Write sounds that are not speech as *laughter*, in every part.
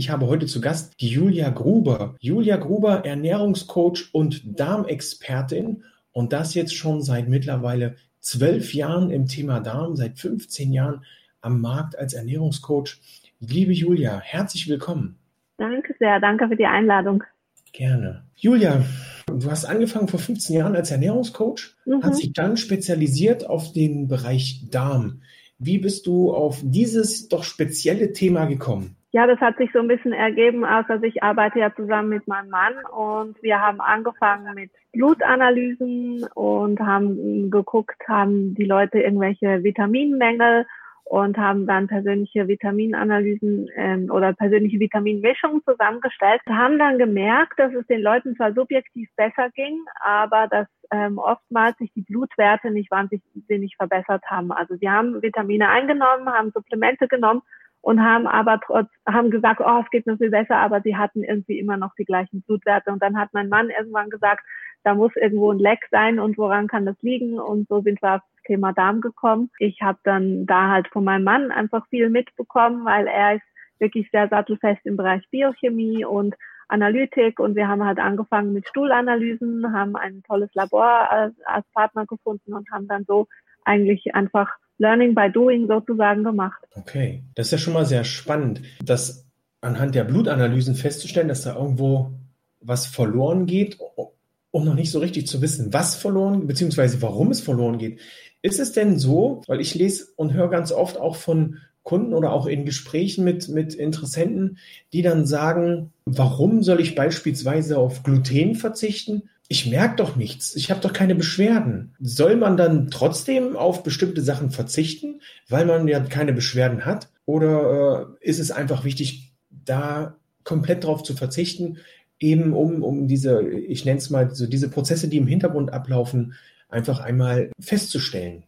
Ich habe heute zu Gast die Julia Gruber. Julia Gruber, Ernährungscoach und Darmexpertin und das jetzt schon seit mittlerweile zwölf Jahren im Thema Darm, seit 15 Jahren am Markt als Ernährungscoach. Liebe Julia, herzlich willkommen. Danke sehr, danke für die Einladung. Gerne. Julia, du hast angefangen vor 15 Jahren als Ernährungscoach, mhm. hast dich dann spezialisiert auf den Bereich Darm. Wie bist du auf dieses doch spezielle Thema gekommen? Ja, das hat sich so ein bisschen ergeben, also ich arbeite ja zusammen mit meinem Mann und wir haben angefangen mit Blutanalysen und haben geguckt, haben die Leute irgendwelche Vitaminmängel und haben dann persönliche Vitaminanalysen ähm, oder persönliche Vitaminmischungen zusammengestellt. Wir haben dann gemerkt, dass es den Leuten zwar subjektiv besser ging, aber dass ähm, oftmals sich die Blutwerte nicht wahnsinnig verbessert haben. Also sie haben Vitamine eingenommen, haben Supplemente genommen und haben aber trotz, haben gesagt, oh, es geht noch viel besser, aber sie hatten irgendwie immer noch die gleichen Blutwerte. Und dann hat mein Mann irgendwann gesagt, da muss irgendwo ein Leck sein und woran kann das liegen? Und so sind wir auf das Thema Darm gekommen. Ich habe dann da halt von meinem Mann einfach viel mitbekommen, weil er ist wirklich sehr sattelfest im Bereich Biochemie und Analytik und wir haben halt angefangen mit Stuhlanalysen, haben ein tolles Labor als, als Partner gefunden und haben dann so eigentlich einfach Learning by Doing sozusagen gemacht. Okay, das ist ja schon mal sehr spannend, dass anhand der Blutanalysen festzustellen, dass da irgendwo was verloren geht, um noch nicht so richtig zu wissen, was verloren, beziehungsweise warum es verloren geht. Ist es denn so, weil ich lese und höre ganz oft auch von Kunden oder auch in Gesprächen mit, mit Interessenten, die dann sagen, warum soll ich beispielsweise auf Gluten verzichten? Ich merke doch nichts, ich habe doch keine Beschwerden. Soll man dann trotzdem auf bestimmte Sachen verzichten, weil man ja keine Beschwerden hat? Oder äh, ist es einfach wichtig, da komplett drauf zu verzichten, eben um, um diese, ich nenne es mal, so diese Prozesse, die im Hintergrund ablaufen, einfach einmal festzustellen?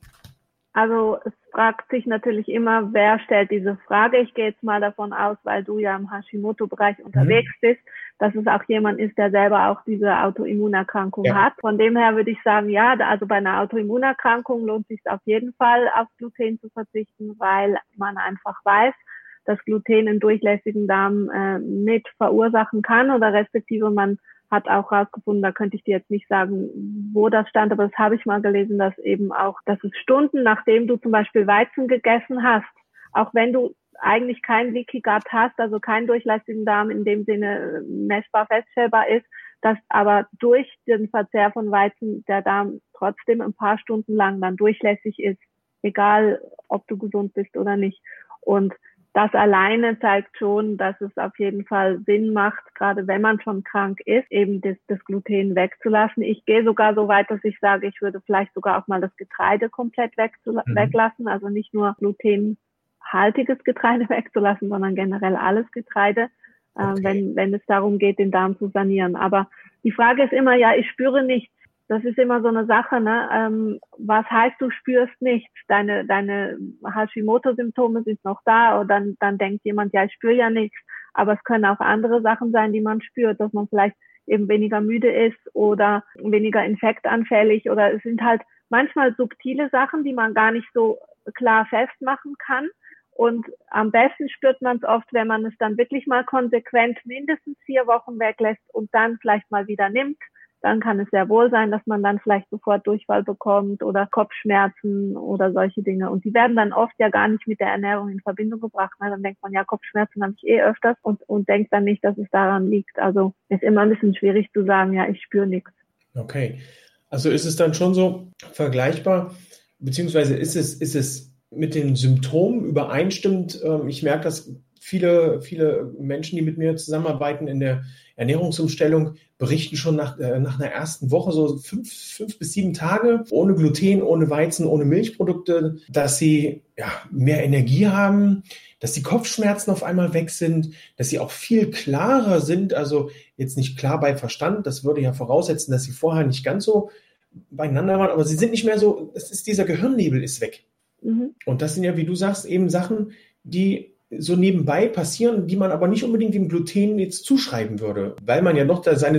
Also es fragt sich natürlich immer, wer stellt diese Frage. Ich gehe jetzt mal davon aus, weil du ja im Hashimoto-Bereich mhm. unterwegs bist, dass es auch jemand ist, der selber auch diese Autoimmunerkrankung ja. hat. Von dem her würde ich sagen, ja, also bei einer Autoimmunerkrankung lohnt sich auf jeden Fall auf Gluten zu verzichten, weil man einfach weiß, dass Gluten im durchlässigen Darm äh, mit verursachen kann oder respektive man hat auch rausgefunden, da könnte ich dir jetzt nicht sagen, wo das stand, aber das habe ich mal gelesen, dass eben auch, dass es Stunden, nachdem du zum Beispiel Weizen gegessen hast, auch wenn du eigentlich kein Leaky Gut hast, also keinen durchlässigen Darm in dem Sinne messbar feststellbar ist, dass aber durch den Verzehr von Weizen der Darm trotzdem ein paar Stunden lang dann durchlässig ist, egal ob du gesund bist oder nicht. Und das alleine zeigt schon, dass es auf jeden Fall Sinn macht, gerade wenn man schon krank ist, eben das, das Gluten wegzulassen. Ich gehe sogar so weit, dass ich sage, ich würde vielleicht sogar auch mal das Getreide komplett mhm. weglassen, also nicht nur glutenhaltiges Getreide *laughs* wegzulassen, sondern generell alles Getreide, äh, okay. äh, wenn, wenn es darum geht, den Darm zu sanieren. Aber die Frage ist immer, ja, ich spüre nichts das ist immer so eine Sache, ne? Ähm, was heißt, du spürst nichts? Deine, deine Hashimoto-Symptome sind noch da und dann, dann denkt jemand, ja, ich spüre ja nichts. Aber es können auch andere Sachen sein, die man spürt, dass man vielleicht eben weniger müde ist oder weniger infektanfällig oder es sind halt manchmal subtile Sachen, die man gar nicht so klar festmachen kann. Und am besten spürt man es oft, wenn man es dann wirklich mal konsequent mindestens vier Wochen weglässt und dann vielleicht mal wieder nimmt dann kann es sehr wohl sein, dass man dann vielleicht sofort Durchfall bekommt oder Kopfschmerzen oder solche Dinge. Und die werden dann oft ja gar nicht mit der Ernährung in Verbindung gebracht. Ne? Dann denkt man, ja, Kopfschmerzen habe ich eh öfters und, und denkt dann nicht, dass es daran liegt. Also ist immer ein bisschen schwierig zu sagen, ja, ich spüre nichts. Okay. Also ist es dann schon so vergleichbar, beziehungsweise ist es, ist es mit den Symptomen übereinstimmend? Ähm, ich merke, dass viele, viele Menschen, die mit mir zusammenarbeiten in der Ernährungsumstellung, berichten schon nach, äh, nach einer ersten Woche, so fünf, fünf bis sieben Tage, ohne Gluten, ohne Weizen, ohne Milchprodukte, dass sie ja, mehr Energie haben, dass die Kopfschmerzen auf einmal weg sind, dass sie auch viel klarer sind, also jetzt nicht klar bei Verstand, das würde ja voraussetzen, dass sie vorher nicht ganz so beieinander waren, aber sie sind nicht mehr so, es ist dieser Gehirnnebel ist weg. Mhm. Und das sind ja, wie du sagst, eben Sachen, die so nebenbei passieren, die man aber nicht unbedingt dem Gluten jetzt zuschreiben würde, weil man ja noch da seine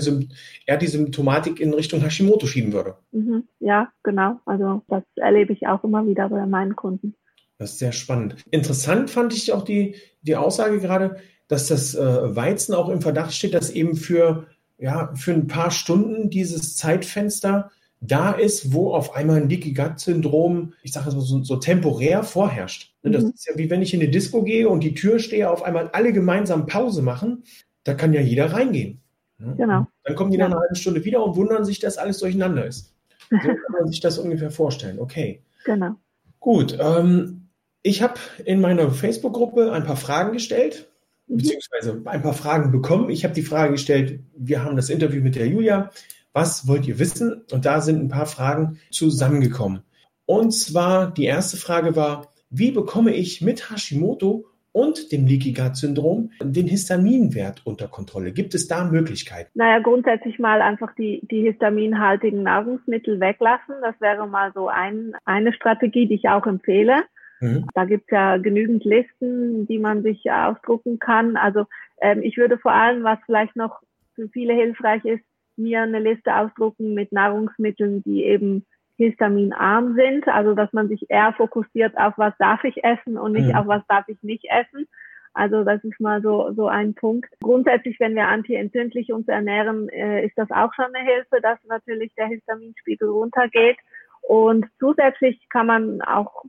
eher die Symptomatik in Richtung Hashimoto schieben würde. Mhm. Ja, genau. Also das erlebe ich auch immer wieder bei meinen Kunden. Das ist sehr spannend. Interessant fand ich auch die, die Aussage gerade, dass das äh, Weizen auch im Verdacht steht, dass eben für, ja, für ein paar Stunden dieses Zeitfenster da ist, wo auf einmal ein Leaky Gut Syndrom, ich sage so, so temporär vorherrscht. Ne, das mhm. ist ja wie wenn ich in eine Disco gehe und die Tür stehe, auf einmal alle gemeinsam Pause machen, da kann ja jeder reingehen. Genau. Dann kommen die nach einer halben Stunde wieder und wundern sich, dass alles durcheinander ist. So kann *laughs* man sich das ungefähr vorstellen. Okay. Genau. Gut. Ähm, ich habe in meiner Facebook-Gruppe ein paar Fragen gestellt, mhm. beziehungsweise ein paar Fragen bekommen. Ich habe die Frage gestellt, wir haben das Interview mit der Julia was wollt ihr wissen? Und da sind ein paar Fragen zusammengekommen. Und zwar die erste Frage war, wie bekomme ich mit Hashimoto und dem Leaky Gut Syndrom den Histaminwert unter Kontrolle? Gibt es da Möglichkeiten? Naja, grundsätzlich mal einfach die, die histaminhaltigen Nahrungsmittel weglassen. Das wäre mal so ein, eine Strategie, die ich auch empfehle. Mhm. Da gibt's ja genügend Listen, die man sich ausdrucken kann. Also ähm, ich würde vor allem, was vielleicht noch für viele hilfreich ist, mir eine Liste ausdrucken mit Nahrungsmitteln, die eben histaminarm sind, also dass man sich eher fokussiert auf was darf ich essen und nicht mhm. auf was darf ich nicht essen. Also das ist mal so, so ein Punkt. Grundsätzlich, wenn wir antientzündlich uns ernähren, äh, ist das auch schon eine Hilfe, dass natürlich der Histaminspiegel runtergeht. Und zusätzlich kann man auch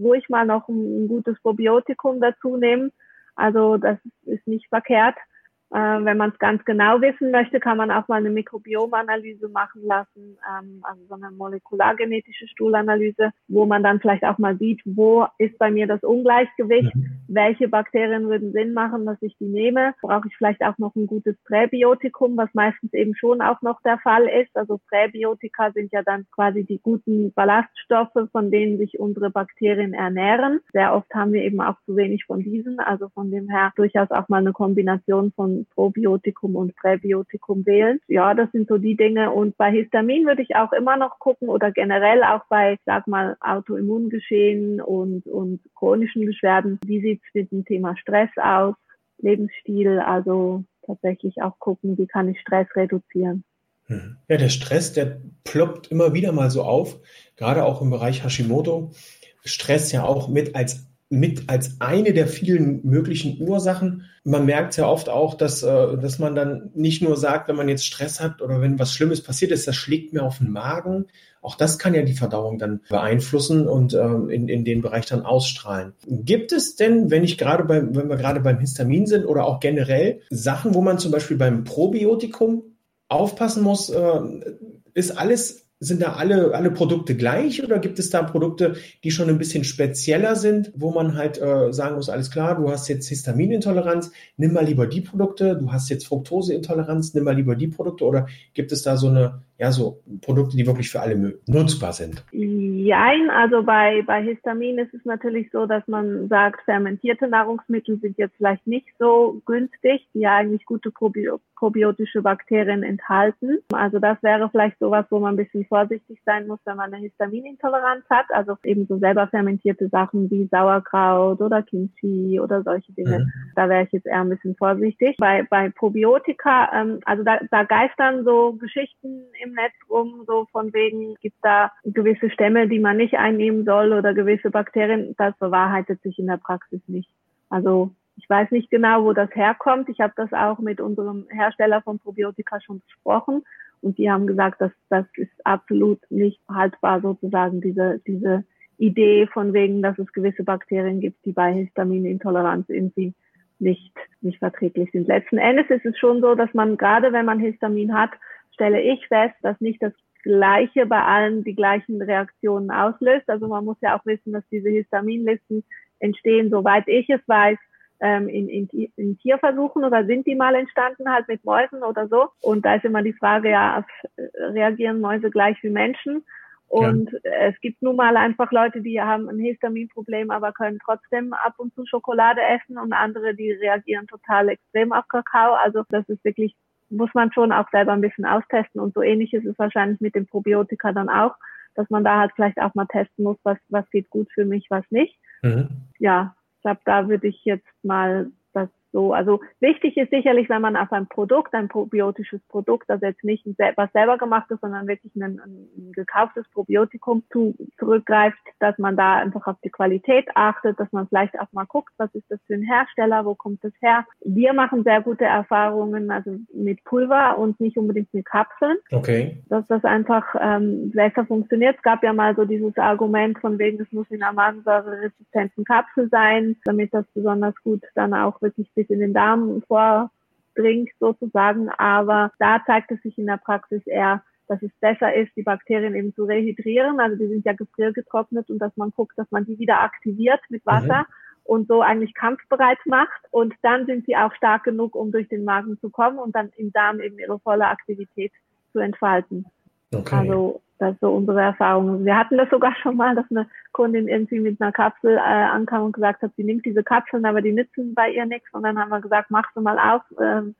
ruhig mal noch ein, ein gutes Probiotikum dazu nehmen. Also das ist nicht verkehrt. Äh, wenn man es ganz genau wissen möchte, kann man auch mal eine Mikrobiomanalyse machen lassen, ähm, also so eine molekulargenetische Stuhlanalyse, wo man dann vielleicht auch mal sieht, wo ist bei mir das Ungleichgewicht, mhm. welche Bakterien würden Sinn machen, dass ich die nehme. Brauche ich vielleicht auch noch ein gutes Präbiotikum, was meistens eben schon auch noch der Fall ist. Also Präbiotika sind ja dann quasi die guten Ballaststoffe, von denen sich unsere Bakterien ernähren. Sehr oft haben wir eben auch zu wenig von diesen, also von dem her durchaus auch mal eine Kombination von Probiotikum und Präbiotikum wählen. Ja, das sind so die Dinge. Und bei Histamin würde ich auch immer noch gucken oder generell auch bei, sag mal, Autoimmungeschehen und, und chronischen Beschwerden. Wie sieht's mit dem Thema Stress aus? Lebensstil, also tatsächlich auch gucken, wie kann ich Stress reduzieren. Hm. Ja, der Stress, der ploppt immer wieder mal so auf, gerade auch im Bereich Hashimoto. Stress ja auch mit als mit als eine der vielen möglichen Ursachen. Man merkt ja oft auch, dass, äh, dass man dann nicht nur sagt, wenn man jetzt Stress hat oder wenn was Schlimmes passiert ist, das schlägt mir auf den Magen. Auch das kann ja die Verdauung dann beeinflussen und ähm, in, in den Bereich dann ausstrahlen. Gibt es denn, wenn ich gerade beim, wenn wir gerade beim Histamin sind oder auch generell Sachen, wo man zum Beispiel beim Probiotikum aufpassen muss, äh, ist alles sind da alle, alle Produkte gleich oder gibt es da Produkte, die schon ein bisschen spezieller sind, wo man halt äh, sagen muss, alles klar, du hast jetzt Histaminintoleranz, nimm mal lieber die Produkte, du hast jetzt Fructoseintoleranz, nimm mal lieber die Produkte oder gibt es da so eine, ja, so Produkte, die wirklich für alle nutzbar sind? Jein, also bei, bei Histamin ist es natürlich so, dass man sagt, fermentierte Nahrungsmittel sind jetzt vielleicht nicht so günstig, die ja eigentlich gute Probi probiotische Bakterien enthalten. Also das wäre vielleicht sowas, wo man ein bisschen vorsichtig sein muss, wenn man eine Histaminintoleranz hat. Also eben so selber fermentierte Sachen wie Sauerkraut oder Kimchi oder solche Dinge. Mhm. Da wäre ich jetzt eher ein bisschen vorsichtig. Bei, bei Probiotika, ähm, also da, da geistern so Geschichten im Netz rum, so von wegen, gibt da gewisse Stämme, die man nicht einnehmen soll oder gewisse Bakterien. Das bewahrheitet sich in der Praxis nicht. Also ich weiß nicht genau, wo das herkommt. Ich habe das auch mit unserem Hersteller von Probiotika schon besprochen und die haben gesagt, dass das ist absolut nicht haltbar sozusagen diese diese Idee von wegen, dass es gewisse Bakterien gibt, die bei Histaminintoleranz irgendwie nicht nicht verträglich sind. Letzten Endes ist es schon so, dass man gerade wenn man Histamin hat, stelle ich fest, dass nicht das Gleiche bei allen die gleichen Reaktionen auslöst. Also man muss ja auch wissen, dass diese Histaminlisten entstehen, soweit ich es weiß, ähm, in, in, in Tierversuchen oder sind die mal entstanden halt mit Mäusen oder so? Und da ist immer die Frage, ja, reagieren Mäuse gleich wie Menschen? Und ja. es gibt nun mal einfach Leute, die haben ein Histaminproblem, aber können trotzdem ab und zu Schokolade essen und andere, die reagieren total extrem auf Kakao. Also das ist wirklich, muss man schon auch selber ein bisschen austesten. Und so ähnlich ist es wahrscheinlich mit dem Probiotika dann auch, dass man da halt vielleicht auch mal testen muss, was, was geht gut für mich, was nicht. Mhm. Ja, ich glaube, da würde ich jetzt mal so, also wichtig ist sicherlich, wenn man auf ein Produkt, ein probiotisches Produkt, also jetzt nicht was selber gemacht ist, sondern wirklich ein, ein gekauftes Probiotikum zu, zurückgreift, dass man da einfach auf die Qualität achtet, dass man vielleicht auch mal guckt, was ist das für ein Hersteller, wo kommt das her. Wir machen sehr gute Erfahrungen, also mit Pulver und nicht unbedingt mit Kapseln. Okay. Dass das einfach ähm, besser funktioniert. Es gab ja mal so dieses Argument von wegen, es muss in einer magensäureresistenten Kapsel sein, damit das besonders gut dann auch wirklich sich in den Darm vordringt sozusagen. Aber da zeigt es sich in der Praxis eher, dass es besser ist, die Bakterien eben zu rehydrieren. Also die sind ja gefriergetrocknet und dass man guckt, dass man die wieder aktiviert mit Wasser. Mhm und so eigentlich kampfbereit macht. Und dann sind sie auch stark genug, um durch den Magen zu kommen und dann im Darm eben ihre volle Aktivität zu entfalten. Okay. Also das ist so unsere Erfahrung. Wir hatten das sogar schon mal, dass eine Kundin irgendwie mit einer Kapsel äh, ankam und gesagt hat, sie nimmt diese Kapseln, aber die nützen bei ihr nichts. Und dann haben wir gesagt, mach sie mal auf, ähm,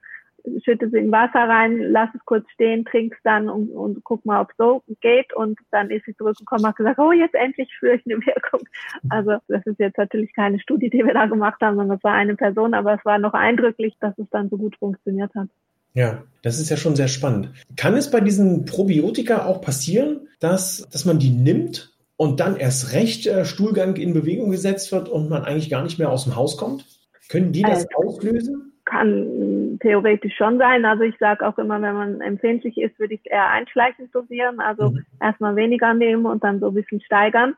schütte sie in Wasser rein, lass es kurz stehen, trink's dann und, und guck mal, ob es so geht. Und dann ist sie zurückgekommen und hat gesagt, oh, jetzt endlich spüre ich eine Wirkung. Also das ist jetzt natürlich keine Studie, die wir da gemacht haben, sondern das war eine Person, aber es war noch eindrücklich, dass es dann so gut funktioniert hat. Ja, das ist ja schon sehr spannend. Kann es bei diesen Probiotika auch passieren, dass, dass man die nimmt und dann erst recht äh, Stuhlgang in Bewegung gesetzt wird und man eigentlich gar nicht mehr aus dem Haus kommt? Können die das also, auslösen? Kann theoretisch schon sein. Also ich sage auch immer, wenn man empfindlich ist, würde ich eher einschleichend dosieren. Also mhm. erstmal weniger nehmen und dann so ein bisschen steigern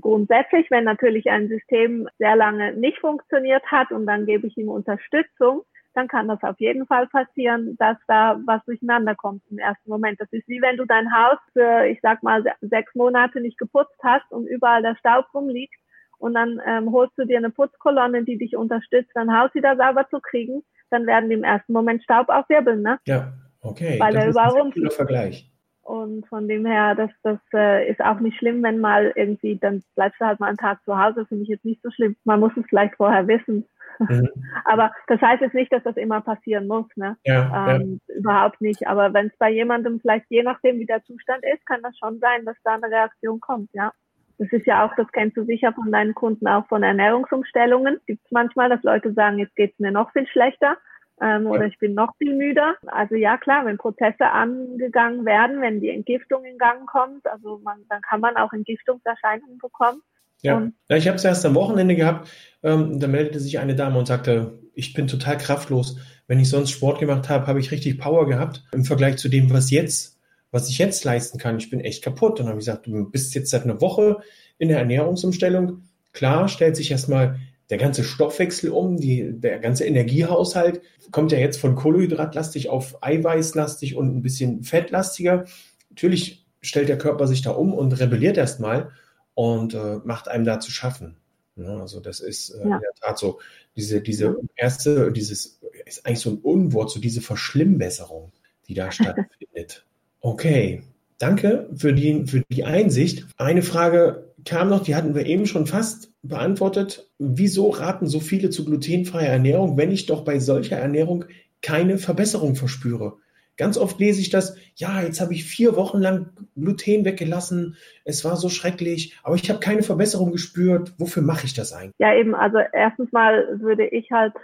grundsätzlich, wenn natürlich ein System sehr lange nicht funktioniert hat und dann gebe ich ihm Unterstützung, dann kann das auf jeden Fall passieren, dass da was durcheinander kommt im ersten Moment. Das ist wie wenn du dein Haus für, ich sag mal, sechs Monate nicht geputzt hast und überall der Staub rumliegt und dann ähm, holst du dir eine Putzkolonne, die dich unterstützt, dein Haus wieder sauber zu kriegen, dann werden die im ersten Moment Staub aufwirbeln, ne? Ja, okay. Weil das der überall rumfliegt. Vergleich. Und von dem her, das, das äh, ist auch nicht schlimm, wenn mal irgendwie, dann bleibst du halt mal einen Tag zu Hause, finde ich jetzt nicht so schlimm. Man muss es vielleicht vorher wissen. Mhm. *laughs* Aber das heißt jetzt nicht, dass das immer passieren muss, ne? Ja, ähm, ja. Überhaupt nicht. Aber wenn es bei jemandem vielleicht je nachdem, wie der Zustand ist, kann das schon sein, dass da eine Reaktion kommt, ja. Das ist ja auch, das kennst du sicher von deinen Kunden auch von Ernährungsumstellungen. Gibt es manchmal, dass Leute sagen, jetzt geht's mir noch viel schlechter ähm, oder ich bin noch viel müder. Also ja klar, wenn Prozesse angegangen werden, wenn die Entgiftung in Gang kommt, also man, dann kann man auch Entgiftungserscheinungen bekommen. Ja, ja ich habe es erst am Wochenende gehabt. Ähm, da meldete sich eine Dame und sagte, ich bin total kraftlos. Wenn ich sonst Sport gemacht habe, habe ich richtig Power gehabt im Vergleich zu dem, was jetzt, was ich jetzt leisten kann. Ich bin echt kaputt. Und dann habe ich gesagt, du bist jetzt seit einer Woche in der Ernährungsumstellung. Klar, stellt sich erstmal der ganze Stoffwechsel um, die, der ganze Energiehaushalt kommt ja jetzt von Kohlenhydratlastig auf Eiweißlastig und ein bisschen fettlastiger. Natürlich stellt der Körper sich da um und rebelliert erstmal und äh, macht einem da zu schaffen. Ja, also das ist äh, ja. in der Tat so, diese, diese erste, dieses ist eigentlich so ein Unwort, so diese Verschlimmbesserung, die da *laughs* stattfindet. Okay, danke für die, für die Einsicht. Eine Frage kam noch, die hatten wir eben schon fast beantwortet. Wieso raten so viele zu glutenfreier Ernährung, wenn ich doch bei solcher Ernährung keine Verbesserung verspüre? Ganz oft lese ich das, ja, jetzt habe ich vier Wochen lang Gluten weggelassen, es war so schrecklich, aber ich habe keine Verbesserung gespürt. Wofür mache ich das eigentlich? Ja, eben, also erstens mal würde ich halt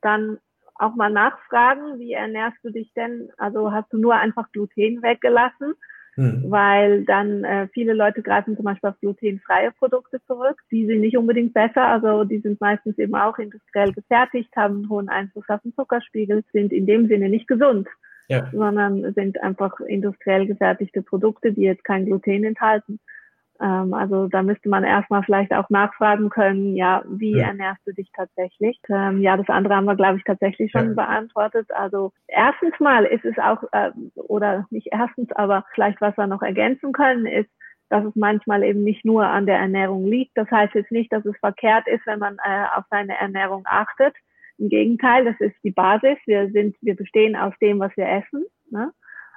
dann auch mal nachfragen, wie ernährst du dich denn? Also hast du nur einfach Gluten weggelassen? Hm. Weil dann äh, viele Leute greifen zum Beispiel auf glutenfreie Produkte zurück. Die sind nicht unbedingt besser, also die sind meistens eben auch industriell gefertigt, haben einen hohen Einfluss auf den Zuckerspiegel, sind in dem Sinne nicht gesund ja. sondern sind einfach industriell gefertigte Produkte, die jetzt kein Gluten enthalten. Ähm, also da müsste man erstmal vielleicht auch nachfragen können, ja, wie ja. ernährst du dich tatsächlich? Ähm, ja, das andere haben wir, glaube ich, tatsächlich schon ja. beantwortet. Also erstens mal ist es auch, äh, oder nicht erstens, aber vielleicht was wir noch ergänzen können, ist, dass es manchmal eben nicht nur an der Ernährung liegt. Das heißt jetzt nicht, dass es verkehrt ist, wenn man äh, auf seine Ernährung achtet. Im Gegenteil, das ist die Basis. Wir sind, wir bestehen aus dem, was wir essen. Ne?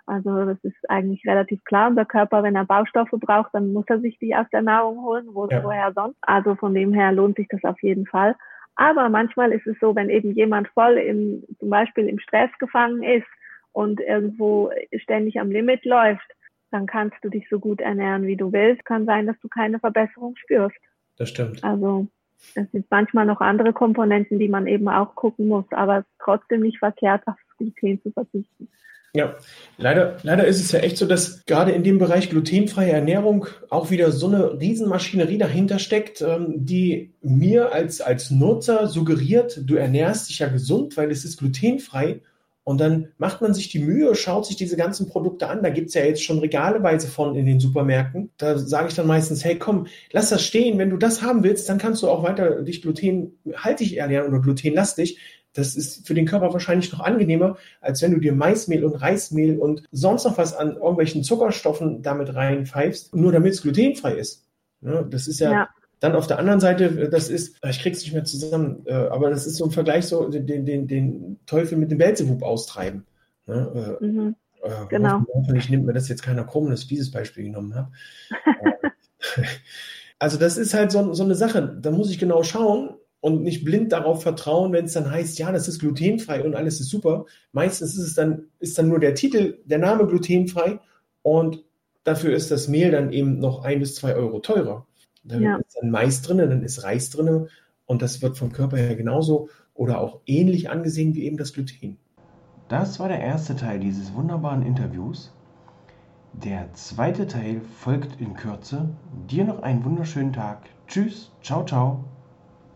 Also das ist eigentlich relativ klar. Unser Körper, wenn er Baustoffe braucht, dann muss er sich die aus der Nahrung holen, wo, ja. woher sonst. Also von dem her lohnt sich das auf jeden Fall. Aber manchmal ist es so, wenn eben jemand voll im, zum Beispiel im Stress gefangen ist und irgendwo ständig am Limit läuft, dann kannst du dich so gut ernähren, wie du willst. Kann sein, dass du keine Verbesserung spürst. Das stimmt. Also es sind manchmal noch andere Komponenten, die man eben auch gucken muss, aber es ist trotzdem nicht verkehrt, auf Gluten zu verzichten. Ja, leider, leider ist es ja echt so, dass gerade in dem Bereich glutenfreie Ernährung auch wieder so eine Riesenmaschinerie dahinter steckt, ähm, die mir als, als Nutzer suggeriert, du ernährst dich ja gesund, weil es ist glutenfrei. Und dann macht man sich die Mühe, schaut sich diese ganzen Produkte an. Da gibt es ja jetzt schon regaleweise von in den Supermärkten. Da sage ich dann meistens, hey komm, lass das stehen. Wenn du das haben willst, dann kannst du auch weiter dich glutenhaltig ernähren oder glutenlastig. Das ist für den Körper wahrscheinlich noch angenehmer, als wenn du dir Maismehl und Reismehl und sonst noch was an irgendwelchen Zuckerstoffen damit reinpfeifst, nur damit es glutenfrei ist. Ja, das ist ja, ja, dann auf der anderen Seite, das ist, ich krieg's nicht mehr zusammen, äh, aber das ist so ein Vergleich, so den, den, den Teufel mit dem Belzebub austreiben. Ne? Äh, mhm. Äh, genau. Hoffentlich nimmt mir das jetzt keiner krumm, dass ich dieses Beispiel genommen habe. *laughs* *laughs* also das ist halt so, so eine Sache. Da muss ich genau schauen, und nicht blind darauf vertrauen, wenn es dann heißt, ja, das ist glutenfrei und alles ist super. Meistens ist es dann, ist dann nur der Titel, der Name glutenfrei und dafür ist das Mehl dann eben noch ein bis zwei Euro teurer. Da ja. ist dann Mais drin, dann ist Reis drin und das wird vom Körper her genauso oder auch ähnlich angesehen wie eben das Gluten. Das war der erste Teil dieses wunderbaren Interviews. Der zweite Teil folgt in Kürze. Dir noch einen wunderschönen Tag. Tschüss, ciao, ciao.